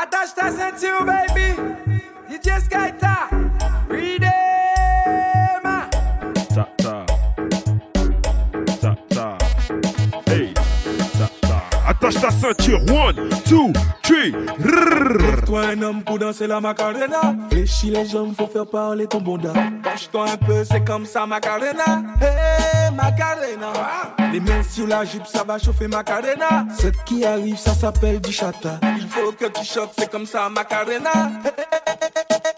Attache ta ceinture, baby. DJ Skyta. Read Ta ta. Ta ta. Hey. Ta ta. Attache ta ceinture. One, two, toi un homme pour danser la macarena. Fléchis les jambes, faut faire parler ton bonda. Penche-toi un peu, c'est comme ça, macarena. Hey, macarena. Les mains sur la jupe, ça va chauffer macarena. Cette qui arrive, ça s'appelle du chata. Il faut que tu choques, c'est comme ça, macarena.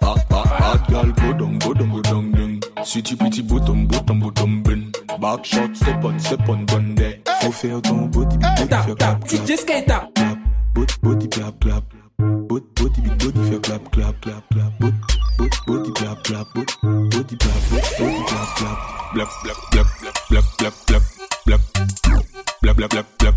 Ah, ah, ah, gal, go down, go down, go down, down. Sweetie, petit bottom, bottom, bottom, bin. Back shot, step on, step on, gun there. Faut faire ton body, body, faire. DJ Skater. Body, clap, clap. Body, big body, faire clap, clap, clap, clap. Body, clap, clap. Body, clap, body, clap, clap. Blap, blap, blap, blap, blap, blap, blap, blap, blap, blap, blap, blap.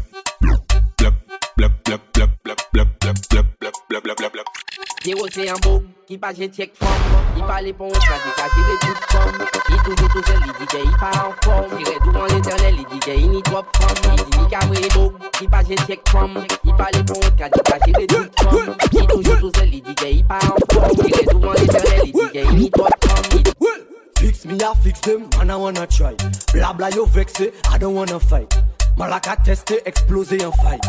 Blap, blap, blap, blap, blap, blap, blap, blap, blap, blap, blap, blap. Ki pa je tjek fom Ki pa le pon sa di ka jire tout fom Ki tou de tou sel li di ke i pa an fom Jire tou an l'internel li di ke i ni trop fom Li di ni ka vre dog Ki pa je tjek fom Ki pa le pon sa di ka jire tout fom Ki tou de tou sel li di ke i pa an fom Jire tou an l'internel li di ke i ni trop fom Fix me, I fix them, and I wanna try. Blah blah, you vex it, I don't wanna fight. Malaka teste, explose and fight.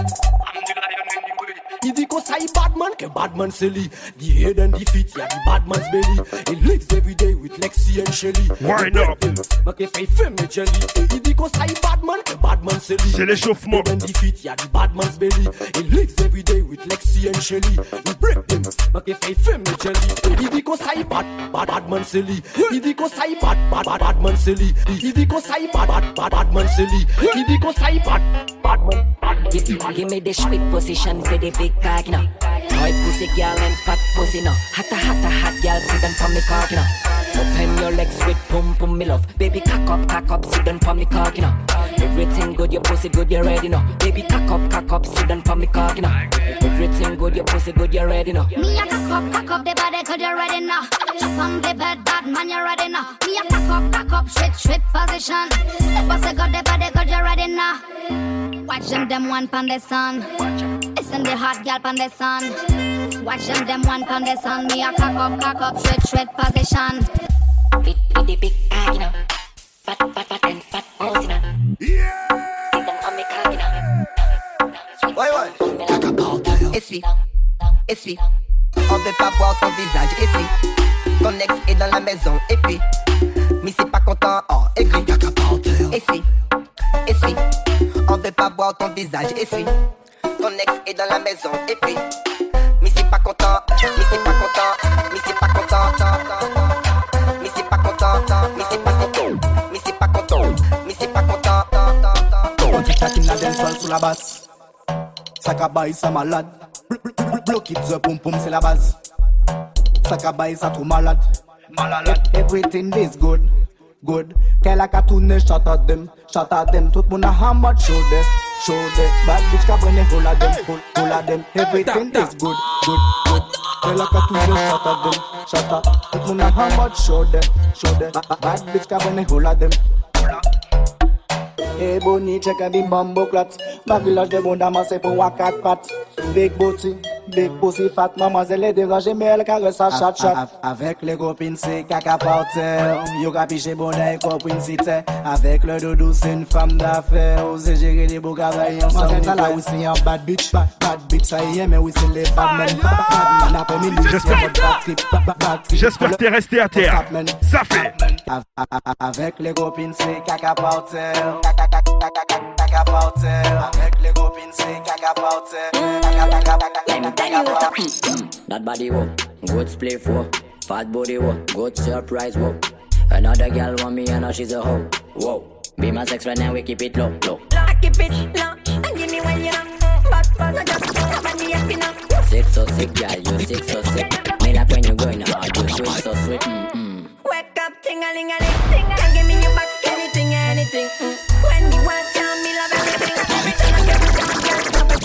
He di konsay badman ke bad man silly. The head and the feet ya bad man's belly. He lives everyday with Lexi and Shelly. Wind up make e fay fem e jelly. He di konsay badman ke badman se li Se l'echauffement Head and the feet ya bad man's belly. He lives everyday with Lexi and Shelly. He break them make e fay fem e jelly. He di konsay bad bad bad man silly. He di konsay bad bad bad badman se li He di konsay bad bad bad badman se li He di konsay bad bad man. Give me the sweet position for the big cock, you know. Boy pussy girl and fat pussy, no. Hotta, hotta, hot girl, sit down for me cock, you know. Open your legs with pum pum, me love. Baby, cock up, cock up, sit down for me cock, you know. Everything good, your pussy good, you ready, no. Baby, cock up, cock up, sit down for me cock, you know. Everything good, your pussy good, you ready, no. Me a cock up, cock up the body, cause you ready now. Jump on the bed, bad man, you ready now. Me a cock up, cock up, straight, straight position. The pussy got the body, good, you ready now. Watch them, them one pon the sun. Listen the hot girl pon the sun. Watch them, them one pon the sun. Me a cock up, cock up, straight, straight position. Fit, fit the big cock, you know. Fat, fat, fat, and fat you know. Yeah. Sit down for me cock, you know. Ouais, ouais. Essuie, essuie. On veut pas voir ton visage, essuie. Ton ex est dans la maison, et puis. Mais c'est pas content, oh, aigri. Essuie, essuie. On veut pas voir ton visage, essuie. Ton ex est dans la maison, et puis. Mais c'est pas content, mais c'est pas content, mais c'est pas content. Mais c'est pas content, mais c'est pas content. Mais c'est pas content, mais c'est pas content. On dit taquin la dancehall sous la basse. Sakabaï, ça malade. Block it, the boom boom, c'est la base. Sakabaï, ça trop malade. Malade. Everything is good, good. Qu'elle a qu'à tourner, at them, Shot at them, tout moun a hamad Shoulder, shoulder Bad bitch ka brene full of them Full, them. Everything is good, good, good. Tell a cat to you shot at them Shot at Tout moun a hamad Shoulder, shoulder Bad bitch ka brene full of them. Hey Bonnie, check a bim bambo clat Bagulage de bon damas c'est pour wakat pat. Big booty, big pussy fat. Mademoiselle est dérangée mais elle caresse sa chat chat. Avec les copines c'est caca par terre Yo capiché bon d'un copine t'es. Avec le doudou c'est une femme d'affaires. Osez gérer les beaux travail ensemble Moi c'est là où c'est un bad bitch. Bad, bad bitch ça y est mais oui c'est les bad men. Bad men après midi c'est J'espère- que t'es resté à terre. Ça fait. Avèk le gopin se kaka pa ote Kaka pa ote Avèk le gopin se kaka pa ote Let me tell you what's up That body wo, good split wo, Fat body wo, good surprise wo Another girl want me and now she's a hoe. Whoa, be my sex friend and we keep it low, low. I keep it low and give me when you're But, but, not just when you happy now. Sick so sick, girl, you sick so sick. Me like when you going hard, you sweet so sweet mm -mm up, ting a ling a ling. Can give me your back, anything, anything. Mm. When me want you, me love everything.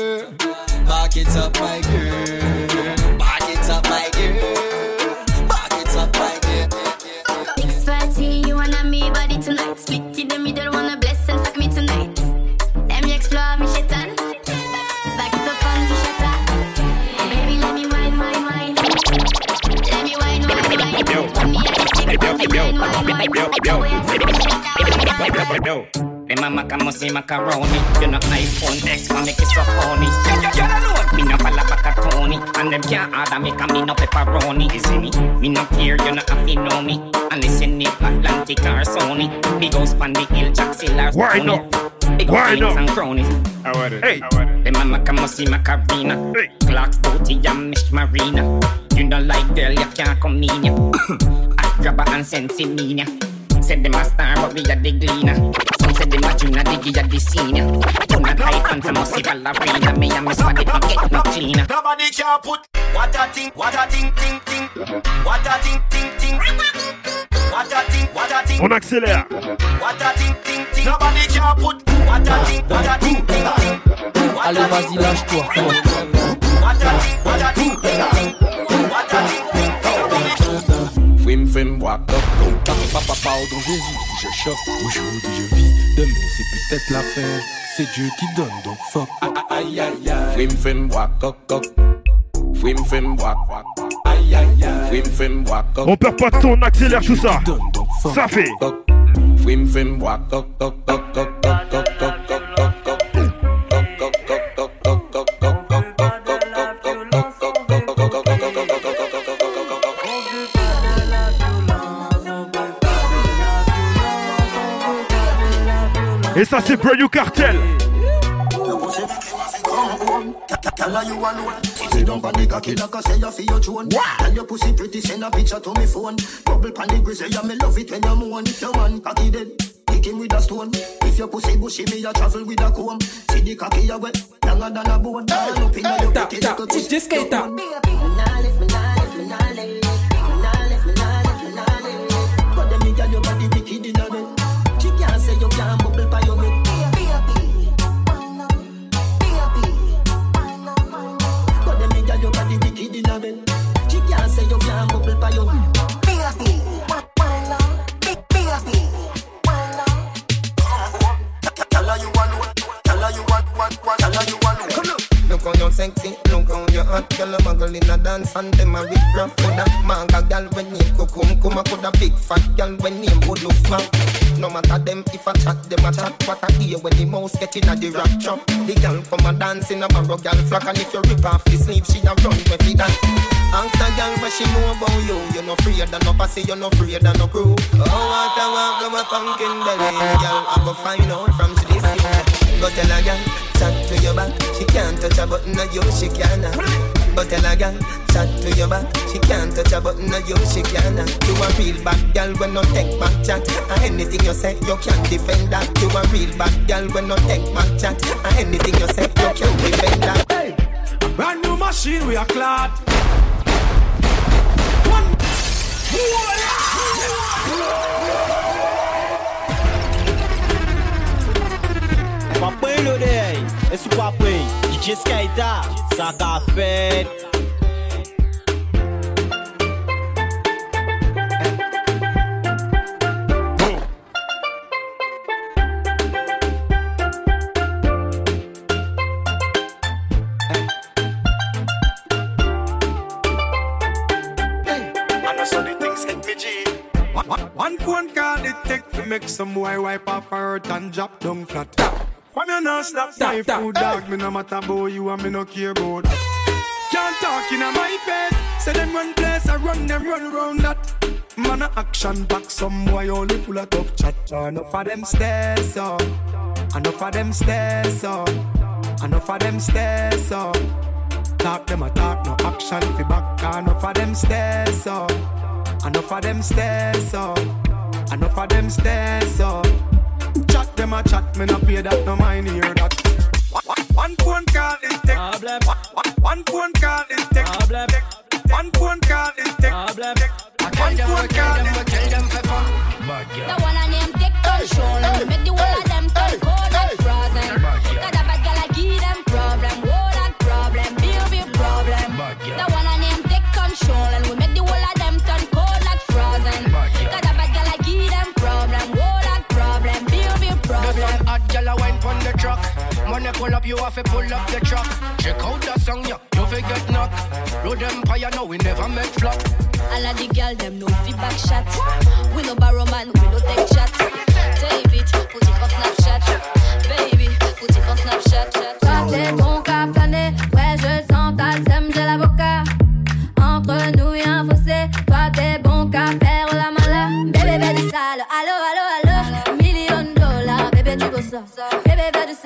girl Back it up my girl mama macaroni You know iPhone X for make it so funny You know Me no follow back a Tony And them can't order me Cause me no pepperoni You see me? Me no care You no have to know me And listen it Atlantic or Sony Big house pan the hill Jack Siller Why Sony. not? Big Why house not? and cronies Hey. The mama come see Macarena Hey. Clark's booty and Mish Marina You know like girl you can't come near ya I grab her and send see me ya Said them a star but we a the gleaner Some said them a junior diggy a the senior On a tight pants a must see ballerina Me and Miss Body don't get no cleaner Nobody can put what a thing, what a thing, thing, thing, what a thing, thing, thing, what a thing, what a thing, On accélère what a thing, thing, thing. Nobody can put what a thing, what a thing, thing, thing. Allez, vas-y, lâche-toi. what a thing, what a thing, thing, thing. What a thing, film, film, boîte Donc papa parle donc je vis, je choque Aujourd'hui je vis, demain c'est peut-être la fin C'est Dieu qui donne donc fuck Aïe aïe aïe Film, film, boîte coq coq Film, film, boîte Aïe aïe aïe Film, film, boîte coq On perd pas de ton, accélère tout ça Ça fait Film, film, boîte coq coq coq coq Et ça c'est Brand New Cartel Tell her you alone. Sit down on the cocky like I say you feel your tone. Tell your pussy pretty, send a picture to me phone. Bubble pan the grizzly, me love it when you moan. If your man cocky dead, kick him with a stone. If your pussy bushy, me a travel with a comb. See the cocky you wet, younger than a bone. Turn up in your Tap, pretty tap, little push this skate sexy, look how you hot Girl, a muggle in a dance and them a rip rap With a manga girl when name Kukum Kuma could a big fat girl when name would look fat No matter them if I chat, them a chat. What I hear when the mouse get in a the rap trap. The girl come a dance in a barrow girl flock And if you rip off the sleeve, she a run with it. That Ask a girl what she know about you. You no afraid of no pussy, you no afraid of no crew. Oh, what a walk of a pumpkin belly Girl, I go find out from year Go tell a girl, chat to your back. She can't touch a button of you, she can But tell a girl, chat to your back. She can't touch a button of you, she can You a real bad girl when no take back chat. Anything you say, you can't defend that. You a real bad girl when no take back chat. Anything you say, you can't defend that. Hey, brand new machine we are clad. One. Oye l'orey, e sou pa pey DJ Skyda, sa ka fet One phone it take to make some boy wipe off her and drop down flat. From you not snap my food dog, me no matter about you and me no care about that. Can't talk in my face, say them run place, I run them run round that. Man a action back, some boy only full of tough chat. Enough of them stairs up, enough of them stairs up. Enough of them stairs so. Talk them a talk, no action fi back. Enough of them stairs so. Enough of them stairs so. Enough of them stairs so. Chat them a chat, me no pay that, no mind hear that. One phone call is take. One phone call is take. One phone call is take. One phone call is take. The one I name take control and make the whole of them turn cold and frozen. Pull up, you have to pull up the truck. Check out the song, yeah, you fi get knock. Road Empire, no, we never make flop. All of the girl them no feedback shot. We no borrow man, we no take shot. Save it, put it for Snapchat. Baby, put it for Snapchat. Toi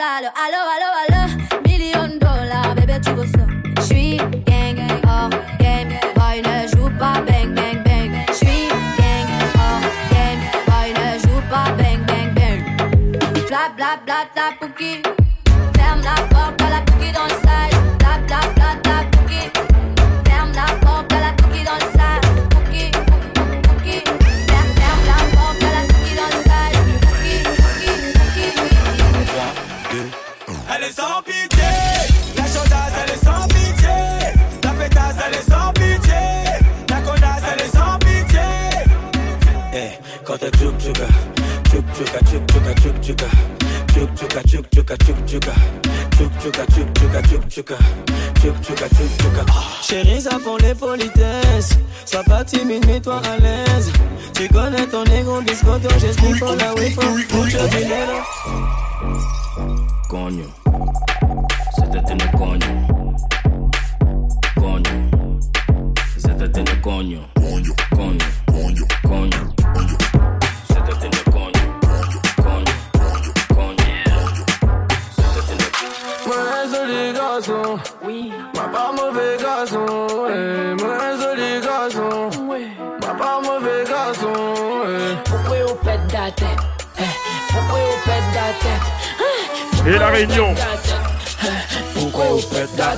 Allo allo allo. Million dollars, bébé tu veux ça? J'suis gang, hors game Boy ne joue pas bang bang bang. J'suis gang, hors game Boy ne joue pas bang bang bang. Bla bla bla bla pouki tchouka, tchouk tchouka, tchouk tchouka, tchouk tchouka, tchouk tchouka, tchouk tchouka, tchouk tchouka. Chérie, ça prend les politesses. Sois pas timide, mets-toi à l'aise. Tu connais ton ego, disco, ton geste, il faut la wait for mucho dinero. Coño, te tiene coño. Coño, coño. Coño, coño, Et la réunion. Pourquoi vous pète la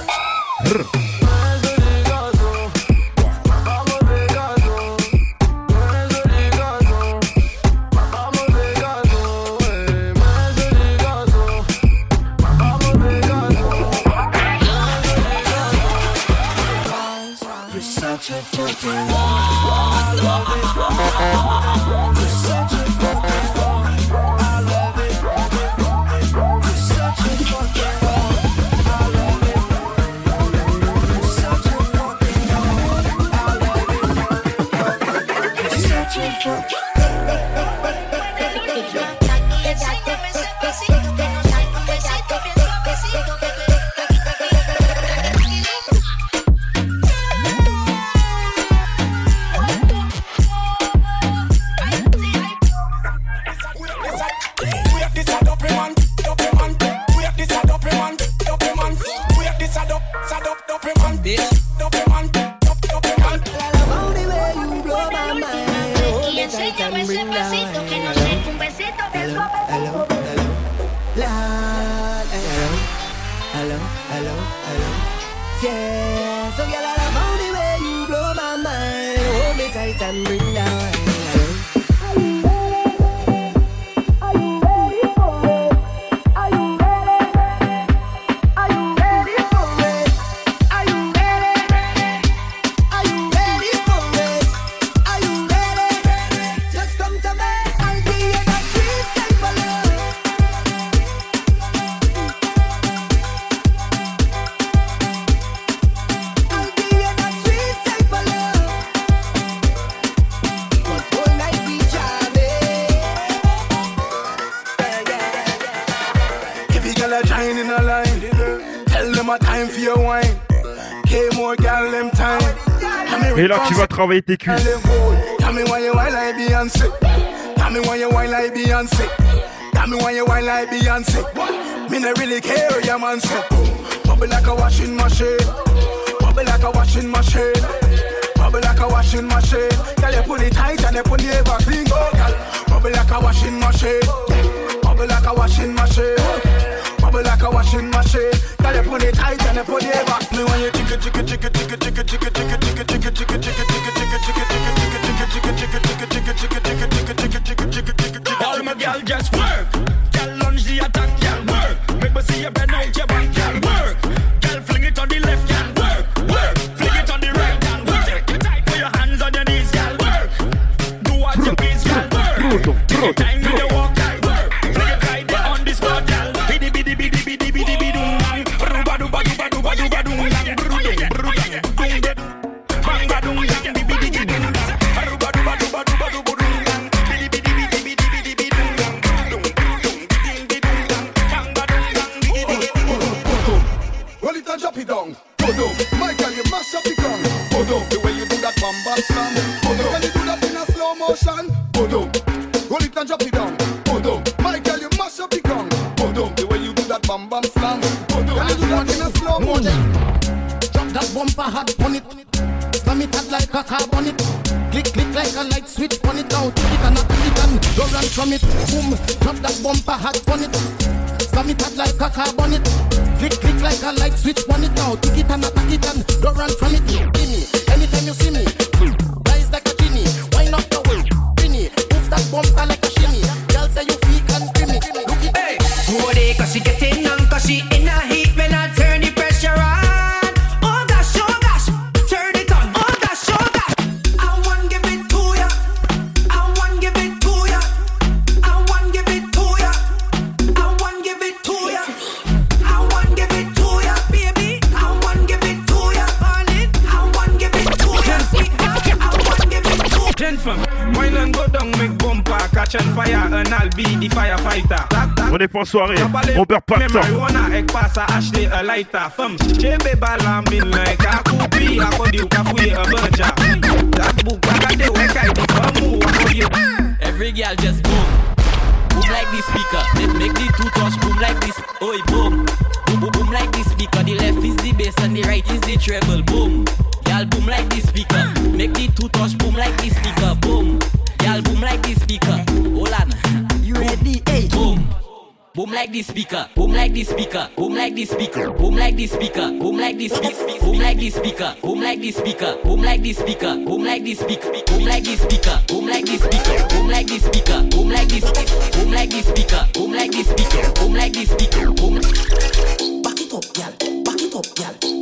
Et là, tu vas travailler tes cuisses. Tell me why you like Beyonce. Tell me why you like Beyonce. Got me when you like Beyonce. Me no really care, your man say. Bubble like a washing machine. Bubble like a washing machine. Bubble like a washing machine. Girl, you it tight and you it ever clean, go, girl. Bubble like a washing machine. Bubble like a washing machine. Bubble like a washing machine. Girl, you put it tight and you put it ever. Me when you tick it, tick it, tick it, tick it, tick it, tick it, tick it, tick it, tick it, it and drop it down. Bodo, Michael, you mash up the ground. Bodo, the way you do that bam bam slam. Bodo, can you do that in a slow motion? Drop that bumper hard on it. Slam it hard like a car on it. Click, click like a light switch on it now. Take it and knock it and go run from it. Boom. Drop that bumper hard on it. Slam it hard like a car on it. Click, click like a light switch on it now. Take it and attack it and go run from it. Gimme. Anytime Catch on fire, and I'll be the firefighter. On est pas soirée, on perd pas de temps. Marijuana, lighter. Femme, j'ai mine, a a ou book. Every girl just boom. Boom like this speaker. Make the two touch, boom like this. Boom like the speaker, boom like the speaker, boom like the speaker, boom like the speaker, boom like the speaker, boom like the speaker, boom like the speaker, boom like the speaker, boom like the speaker, boom like the speaker, boom like the speaker, boom like the speaker, boom like the speaker, boom like the speaker, boom like the speaker, boom like the speaker, boom. Back it up, gal. Back it up, gal.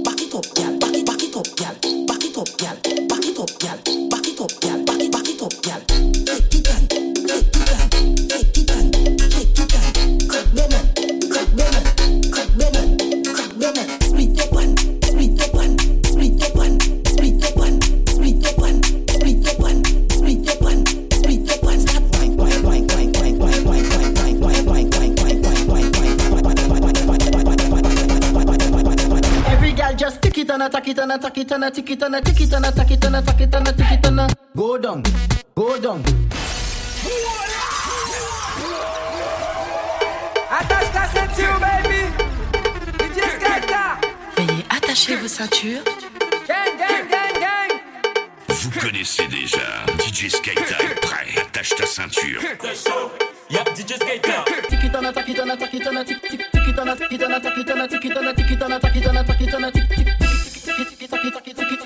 Go down, go down. Attache ta ceinture, baby. DJ Veuillez attacher vos ceintures. Vous connaissez déjà DJ Skata est prêt. Attache ta ceinture. DJ Skata. Tikitana, takitana, tikitana, tikitana, takitana, tikitana, kita kita kita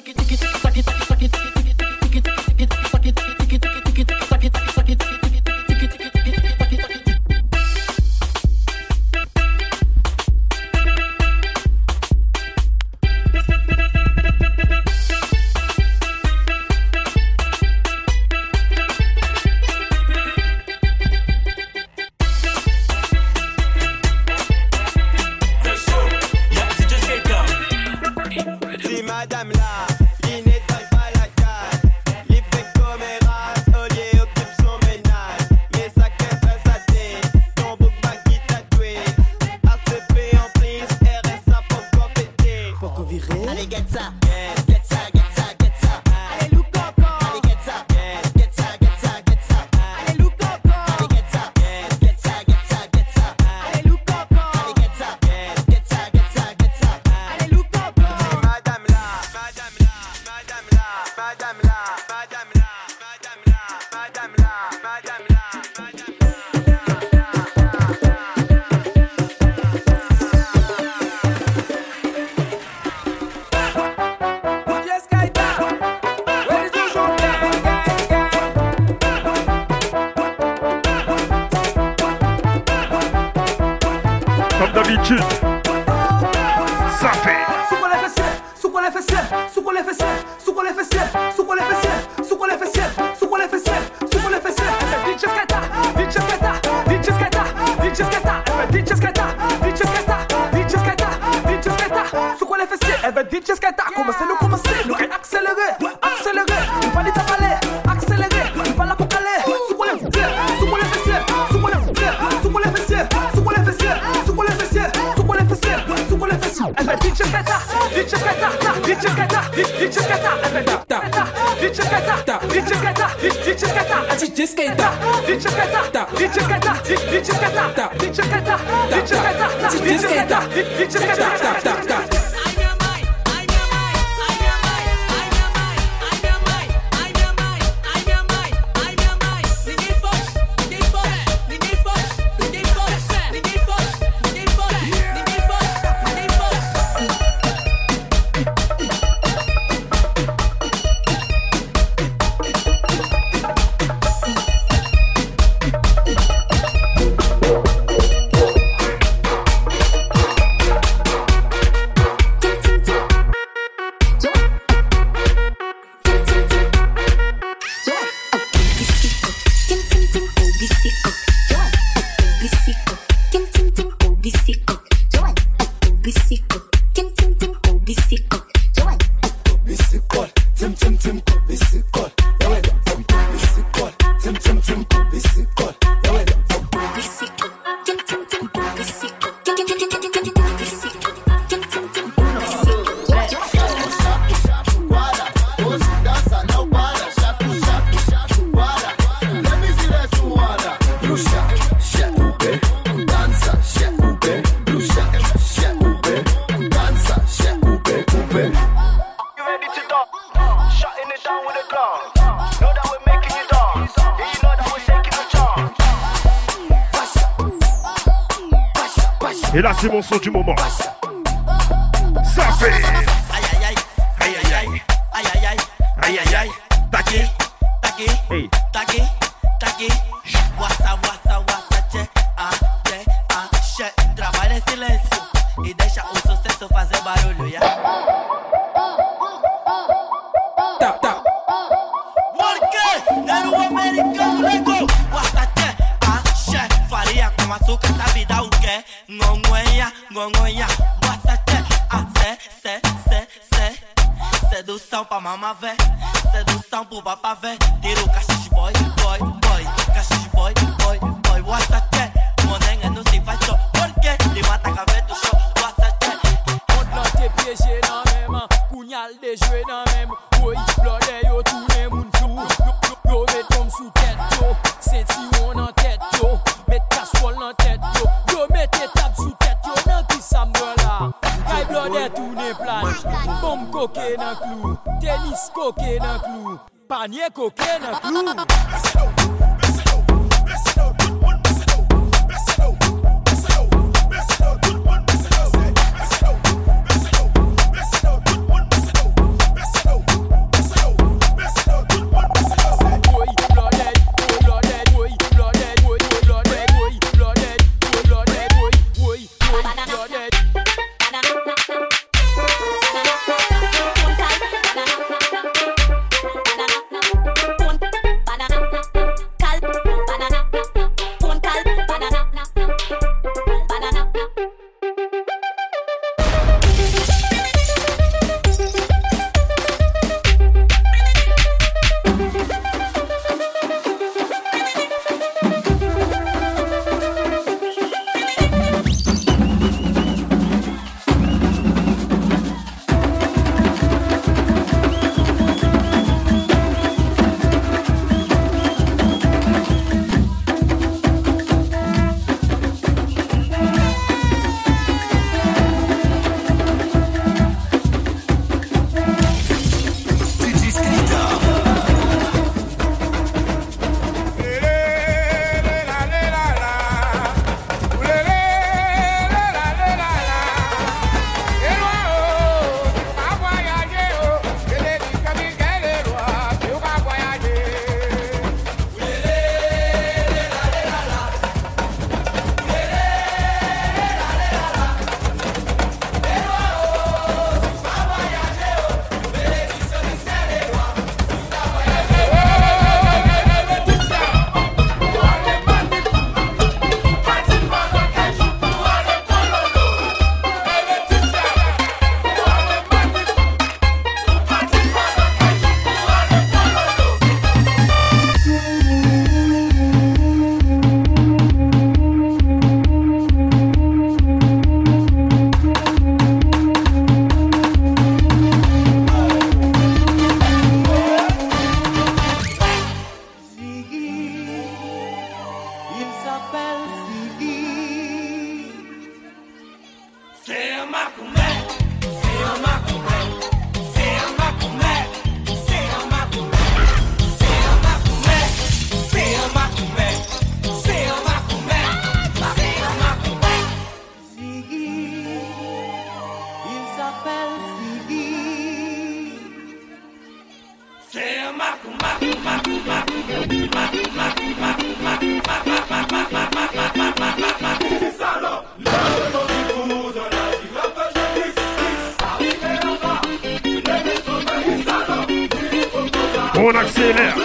On accélère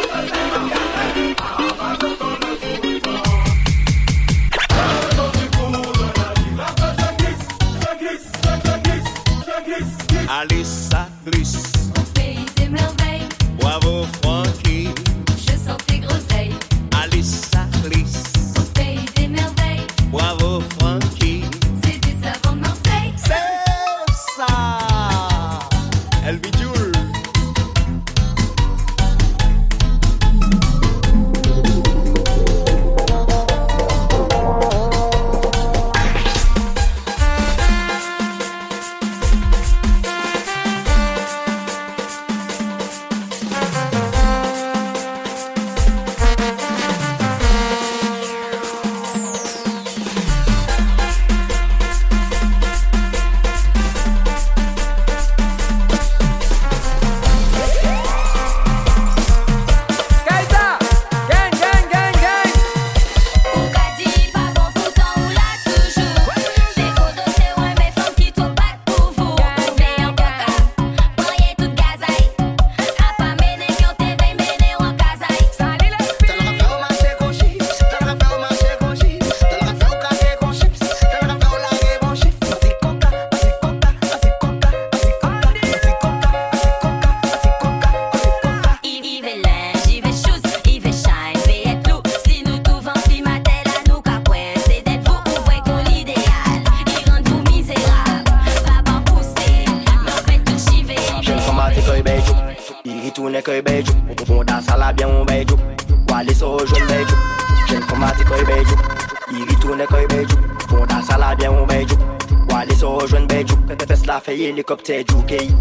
helicopter, juke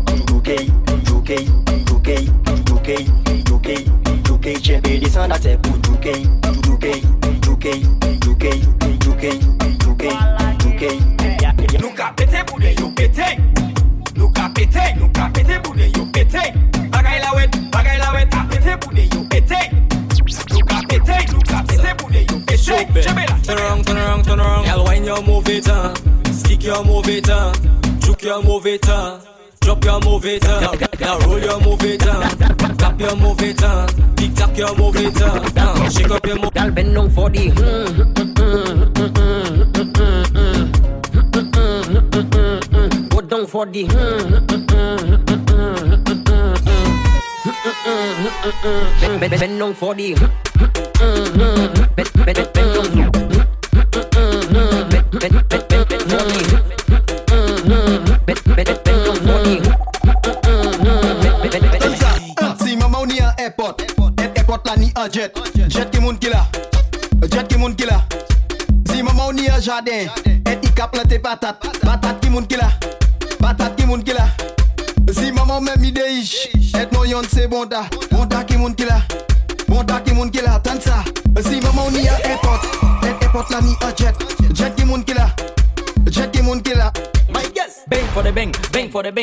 I bend down for the. Go down for the. Bend down for the. Bend down for the.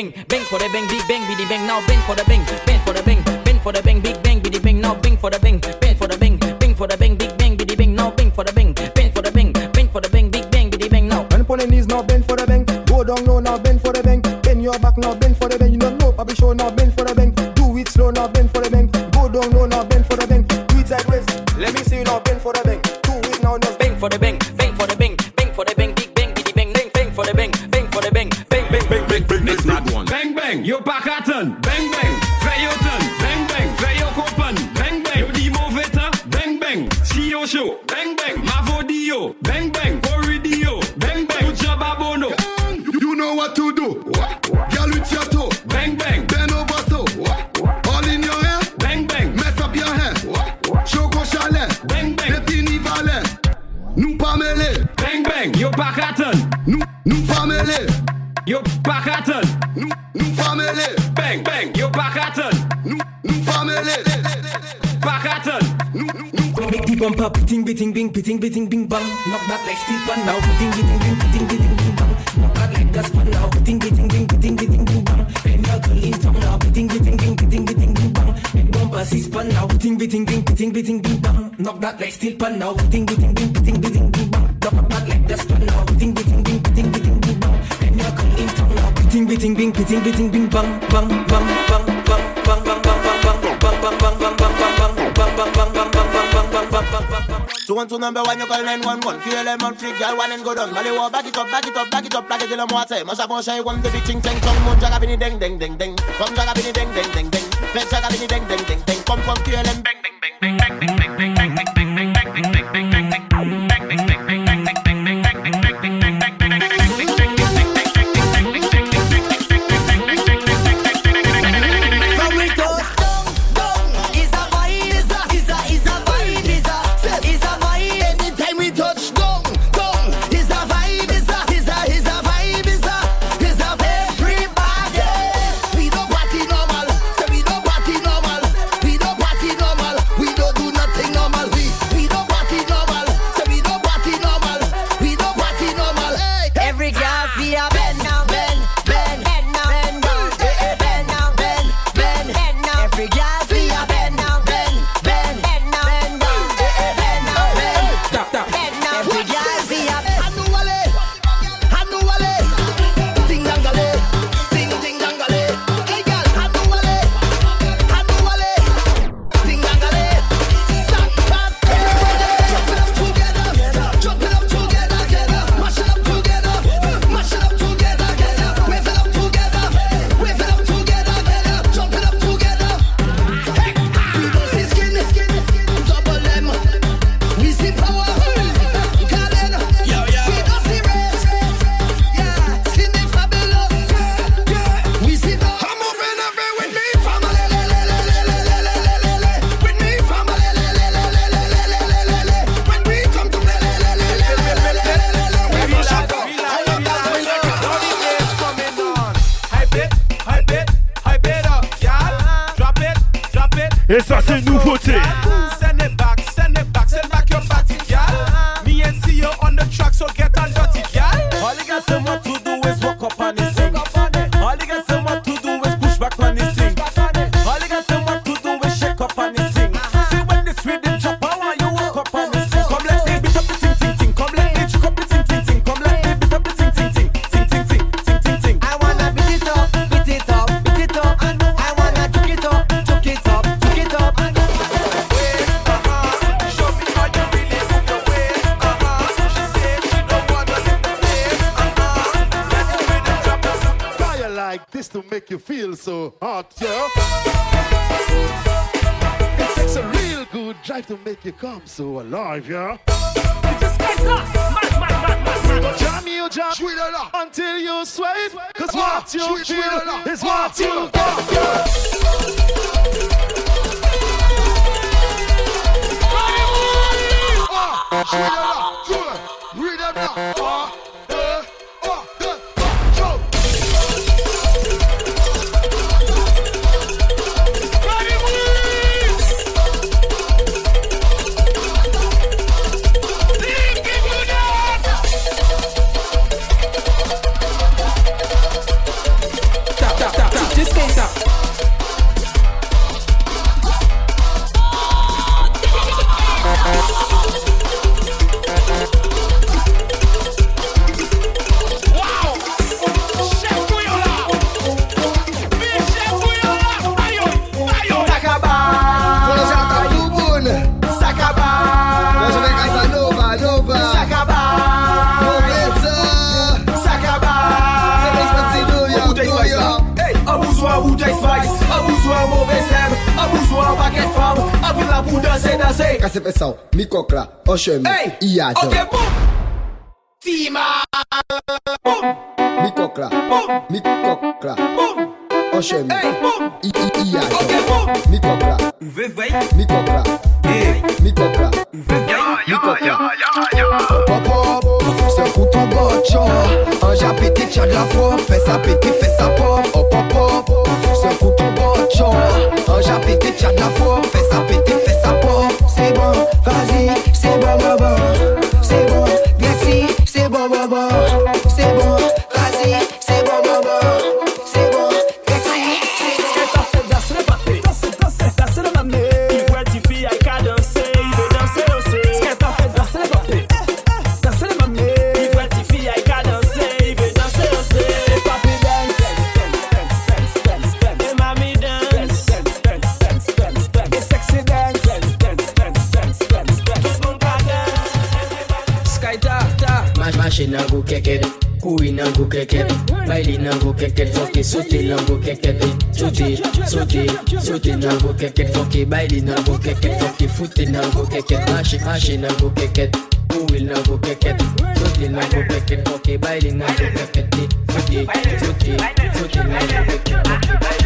bang, bang for the bang, big bang, the bang, now bang for the bang. Bang, bang. I still run now. Ding ding ding ding ding ding ding bang. Knock that leg still pan out number one, you call 911. Kill them on freak, girl, one and go down. Mali war, back it up, back it up, back it up, back it till I'm water. Must have one shy one, the ting, tong, ching chong. Moon jaga bini ding ding ding ding. Come jaga bini ding ding ding ding. Fetch jaga bini ding ding ding ding. Come come kill them bang bang bang bang bang bang. I'm so alive, yeah. Jam you until you sweat. Cause what you feel is what you get. Quem quer ser pessoal? Me cocra, oxeme, iado. Ok, bum! Tima! Me cocra, me cocra, oxeme, iado. Ok, bum! Me cocra, vê, vai, me cocra, me cocra, vê, vai, me cocra. Se fout ton bocho, ange à la pompe, fais sa petit, fais sa pompe, oh pop. Se fout ton bocho, ange à petit, tchad la sa. Vas-y, c'est bon, bon, bon. funky, sauter lango keket, sauter, sauter, sauter nango keket, funky baile nango keket, funky footer nango keket, mashi mashi nango keket, move nango keket, sauter nango keket, funky baile nango keket, sauter, sauter, sauter nango keket, funky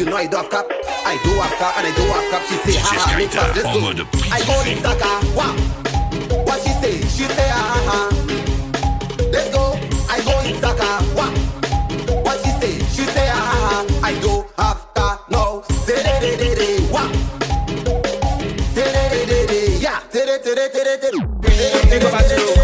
you know I don't have cap. I do have cap and I do have cap. She say, ha ha, make us, let's. I call it Saka, wah. What she say? She say, ha ha. Let's go. I call it Saka, wah. What she say? She say, ha ha. I do have cap now. Say, de de de de, wah. De de de de de, yeah. De de de de de de. Take off a